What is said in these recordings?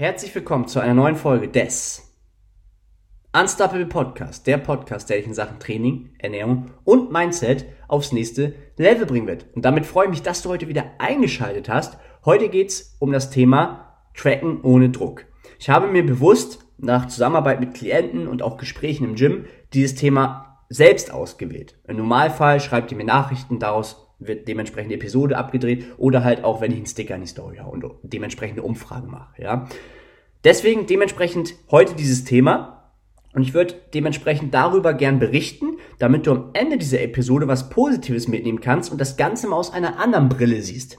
Herzlich willkommen zu einer neuen Folge des Unstoppable Podcast, der Podcast, der dich in Sachen Training, Ernährung und Mindset aufs nächste Level bringen wird. Und damit freue ich mich, dass du heute wieder eingeschaltet hast. Heute geht's um das Thema Tracken ohne Druck. Ich habe mir bewusst nach Zusammenarbeit mit Klienten und auch Gesprächen im Gym dieses Thema selbst ausgewählt. Im Normalfall schreibt ihr mir Nachrichten, daraus wird dementsprechend die Episode abgedreht oder halt auch, wenn ich einen Sticker in die Story habe und dementsprechend eine Umfrage mache, ja. Deswegen dementsprechend heute dieses Thema und ich würde dementsprechend darüber gern berichten, damit du am Ende dieser Episode was Positives mitnehmen kannst und das Ganze mal aus einer anderen Brille siehst,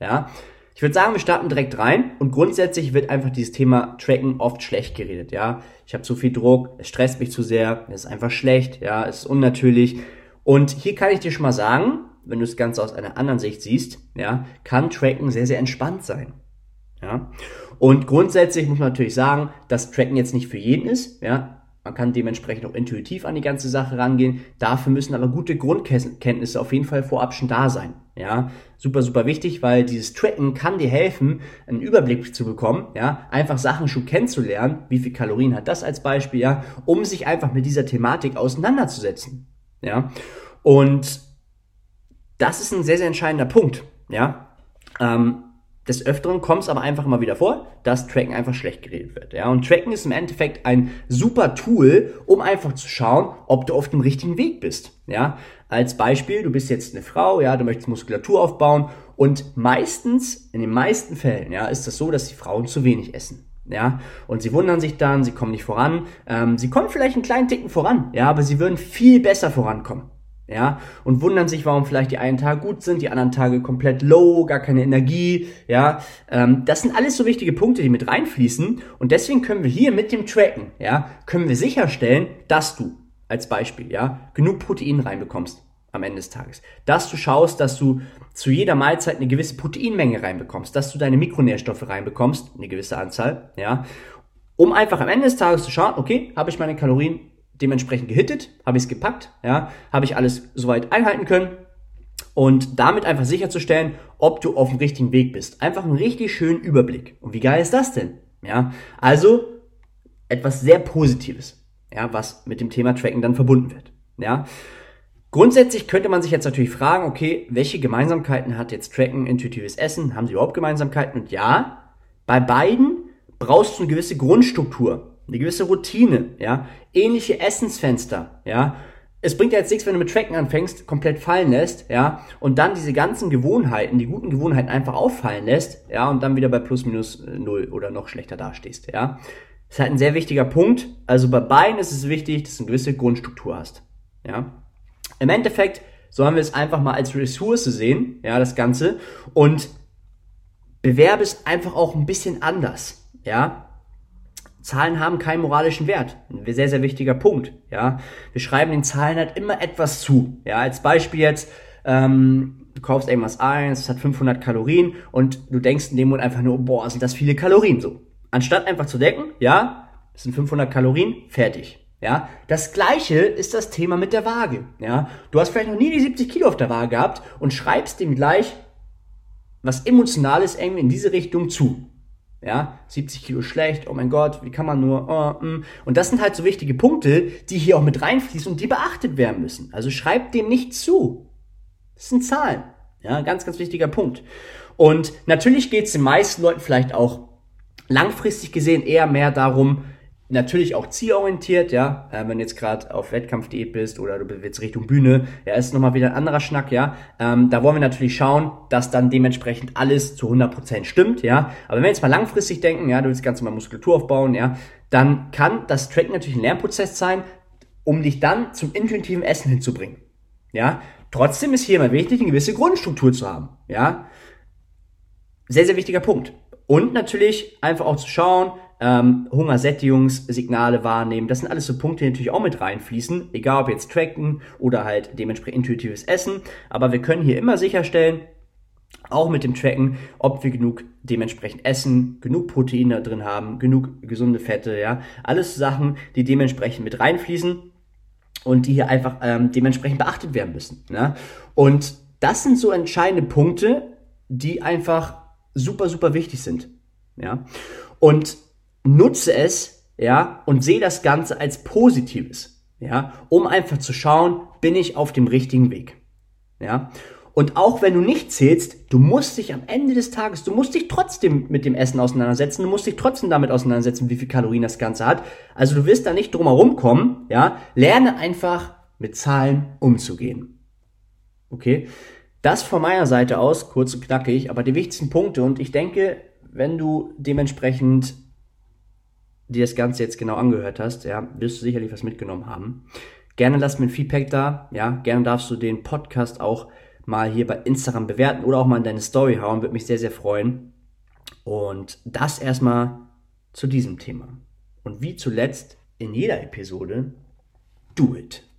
ja. Ich würde sagen, wir starten direkt rein und grundsätzlich wird einfach dieses Thema Tracken oft schlecht geredet, ja. Ich habe zu viel Druck, es stresst mich zu sehr, es ist einfach schlecht, ja, es ist unnatürlich. Und hier kann ich dir schon mal sagen, wenn du das Ganze aus einer anderen Sicht siehst, ja, kann Tracken sehr, sehr entspannt sein. Ja. Und grundsätzlich muss man natürlich sagen, dass Tracken jetzt nicht für jeden ist, ja. Man kann dementsprechend auch intuitiv an die ganze Sache rangehen. Dafür müssen aber gute Grundkenntnisse auf jeden Fall vorab schon da sein. Ja, super, super wichtig, weil dieses Tracken kann dir helfen, einen Überblick zu bekommen, ja, einfach Sachen schon kennenzulernen, wie viel Kalorien hat das als Beispiel, ja, um sich einfach mit dieser Thematik auseinanderzusetzen. Ja, und das ist ein sehr, sehr entscheidender Punkt. Ja? Ähm, des Öfteren kommt es aber einfach immer wieder vor, dass Tracken einfach schlecht geredet wird. Ja? Und Tracken ist im Endeffekt ein super Tool, um einfach zu schauen, ob du auf dem richtigen Weg bist. Ja? Als Beispiel, du bist jetzt eine Frau, ja, du möchtest Muskulatur aufbauen und meistens, in den meisten Fällen, ja, ist das so, dass die Frauen zu wenig essen. Ja, und sie wundern sich dann, sie kommen nicht voran. Ähm, sie kommen vielleicht einen kleinen Ticken voran, ja, aber sie würden viel besser vorankommen ja, und wundern sich, warum vielleicht die einen Tage gut sind, die anderen Tage komplett low, gar keine Energie, ja. Ähm, das sind alles so wichtige Punkte, die mit reinfließen und deswegen können wir hier mit dem Tracken, ja, können wir sicherstellen, dass du als Beispiel, ja, genug Protein reinbekommst am Ende des Tages. Dass du schaust, dass du zu jeder Mahlzeit eine gewisse Proteinmenge reinbekommst, dass du deine Mikronährstoffe reinbekommst, eine gewisse Anzahl, ja, um einfach am Ende des Tages zu schauen, okay, habe ich meine Kalorien dementsprechend gehittet, habe ich es gepackt, ja, habe ich alles soweit einhalten können und damit einfach sicherzustellen, ob du auf dem richtigen Weg bist. Einfach einen richtig schönen Überblick. Und wie geil ist das denn? Ja, also etwas sehr Positives, ja, was mit dem Thema Tracken dann verbunden wird. Ja, Grundsätzlich könnte man sich jetzt natürlich fragen, okay, welche Gemeinsamkeiten hat jetzt Tracken, intuitives Essen? Haben sie überhaupt Gemeinsamkeiten? Und ja, bei beiden brauchst du eine gewisse Grundstruktur eine gewisse Routine, ja, ähnliche Essensfenster, ja. Es bringt ja jetzt nichts, wenn du mit Tracken anfängst, komplett fallen lässt, ja, und dann diese ganzen Gewohnheiten, die guten Gewohnheiten einfach auffallen lässt, ja, und dann wieder bei plus minus null oder noch schlechter dastehst, ja. Das ist halt ein sehr wichtiger Punkt. Also bei beiden ist es wichtig, dass du eine gewisse Grundstruktur hast, ja. Im Endeffekt sollen wir es einfach mal als Ressource sehen, ja, das Ganze, und bewerbe es einfach auch ein bisschen anders, ja. Zahlen haben keinen moralischen Wert. Ein sehr, sehr wichtiger Punkt. Ja, wir schreiben den Zahlen halt immer etwas zu. Ja, als Beispiel jetzt, ähm, du kaufst irgendwas ein, es hat 500 Kalorien und du denkst in dem Moment einfach nur, boah, sind das viele Kalorien so. Anstatt einfach zu denken, ja, das sind 500 Kalorien, fertig. Ja, das gleiche ist das Thema mit der Waage. Ja, du hast vielleicht noch nie die 70 Kilo auf der Waage gehabt und schreibst dem gleich was Emotionales irgendwie in diese Richtung zu. Ja, 70 Kilo schlecht, oh mein Gott, wie kann man nur, oh, mm. Und das sind halt so wichtige Punkte, die hier auch mit reinfließen und die beachtet werden müssen. Also schreibt dem nicht zu. Das sind Zahlen. Ja, ganz, ganz wichtiger Punkt. Und natürlich geht es den meisten Leuten vielleicht auch langfristig gesehen eher mehr darum, natürlich auch zielorientiert, ja, äh, wenn du jetzt gerade auf Wettkampfdiät bist oder du willst Richtung Bühne, ja, ist nochmal wieder ein anderer Schnack, ja. Ähm, da wollen wir natürlich schauen, dass dann dementsprechend alles zu 100% stimmt, ja. Aber wenn wir jetzt mal langfristig denken, ja, du willst ganz normal Muskulatur aufbauen, ja, dann kann das Tracken natürlich ein Lernprozess sein, um dich dann zum intuitiven Essen hinzubringen, ja. Trotzdem ist hier immer wichtig, eine gewisse Grundstruktur zu haben, ja. Sehr, sehr wichtiger Punkt. Und natürlich einfach auch zu schauen, ähm, Hungersättigungssignale wahrnehmen. Das sind alles so Punkte, die natürlich auch mit reinfließen, egal ob jetzt Tracken oder halt dementsprechend intuitives Essen. Aber wir können hier immer sicherstellen, auch mit dem Tracken, ob wir genug dementsprechend essen, genug Proteine drin haben, genug gesunde Fette, ja. Alles Sachen, die dementsprechend mit reinfließen und die hier einfach ähm, dementsprechend beachtet werden müssen. Ne? Und das sind so entscheidende Punkte, die einfach super, super wichtig sind. Ja. Und nutze es, ja, und sehe das Ganze als Positives, ja, um einfach zu schauen, bin ich auf dem richtigen Weg, ja. Und auch wenn du nicht zählst, du musst dich am Ende des Tages, du musst dich trotzdem mit dem Essen auseinandersetzen, du musst dich trotzdem damit auseinandersetzen, wie viel Kalorien das Ganze hat. Also du wirst da nicht drum herum kommen, ja. Lerne einfach mit Zahlen umzugehen. Okay? Das von meiner Seite aus, kurz und knackig, aber die wichtigsten Punkte und ich denke, wenn du dementsprechend dir das Ganze jetzt genau angehört hast, ja, wirst du sicherlich was mitgenommen haben. Gerne lass mir ein Feedback da, ja, gerne darfst du den Podcast auch mal hier bei Instagram bewerten oder auch mal in deine Story hauen, würde mich sehr, sehr freuen. Und das erstmal zu diesem Thema. Und wie zuletzt in jeder Episode, do it.